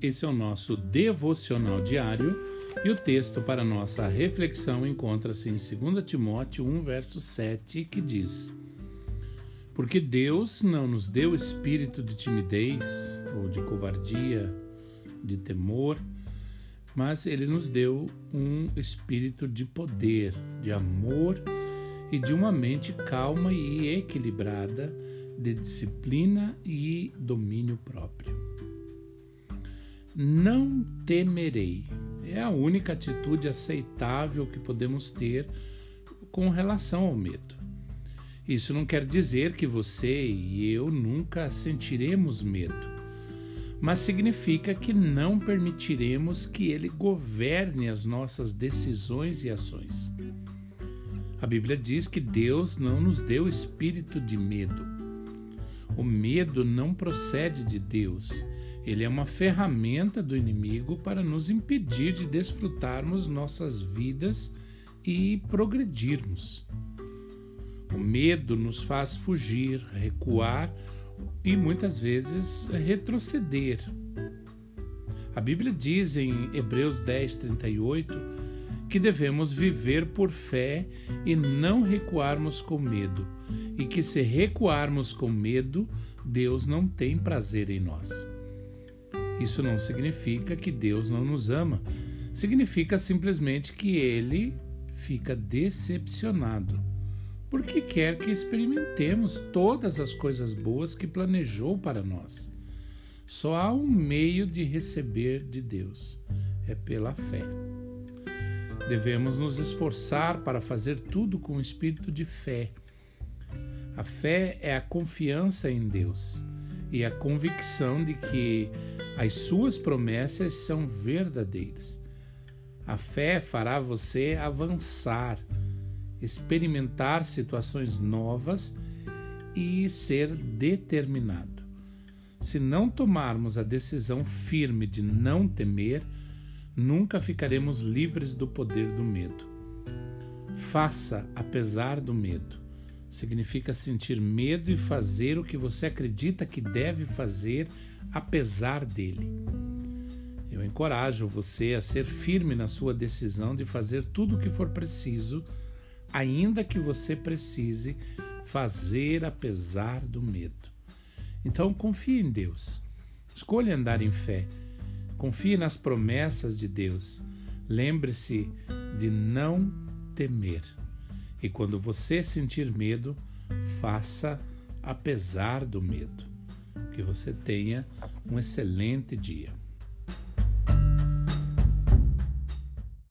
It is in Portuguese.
Esse é o nosso devocional diário e o texto para nossa reflexão encontra-se em 2 Timóteo 1, verso 7, que diz: Porque Deus não nos deu espírito de timidez ou de covardia, de temor, mas Ele nos deu um espírito de poder, de amor e de uma mente calma e equilibrada, de disciplina e domínio próprio não temerei. É a única atitude aceitável que podemos ter com relação ao medo. Isso não quer dizer que você e eu nunca sentiremos medo, mas significa que não permitiremos que ele governe as nossas decisões e ações. A Bíblia diz que Deus não nos deu espírito de medo. O medo não procede de Deus ele é uma ferramenta do inimigo para nos impedir de desfrutarmos nossas vidas e progredirmos. O medo nos faz fugir, recuar e muitas vezes retroceder. A Bíblia diz em Hebreus 10, 38 que devemos viver por fé e não recuarmos com medo, e que se recuarmos com medo, Deus não tem prazer em nós. Isso não significa que Deus não nos ama. Significa simplesmente que ele fica decepcionado, porque quer que experimentemos todas as coisas boas que planejou para nós. Só há um meio de receber de Deus: é pela fé. Devemos nos esforçar para fazer tudo com o espírito de fé. A fé é a confiança em Deus e a convicção de que as suas promessas são verdadeiras. A fé fará você avançar, experimentar situações novas e ser determinado. Se não tomarmos a decisão firme de não temer, nunca ficaremos livres do poder do medo. Faça apesar do medo significa sentir medo e fazer o que você acredita que deve fazer apesar dele. Eu encorajo você a ser firme na sua decisão de fazer tudo o que for preciso, ainda que você precise fazer apesar do medo. Então confie em Deus. Escolha andar em fé. Confie nas promessas de Deus. Lembre-se de não temer. E quando você sentir medo, faça apesar do medo. Que você tenha um excelente dia.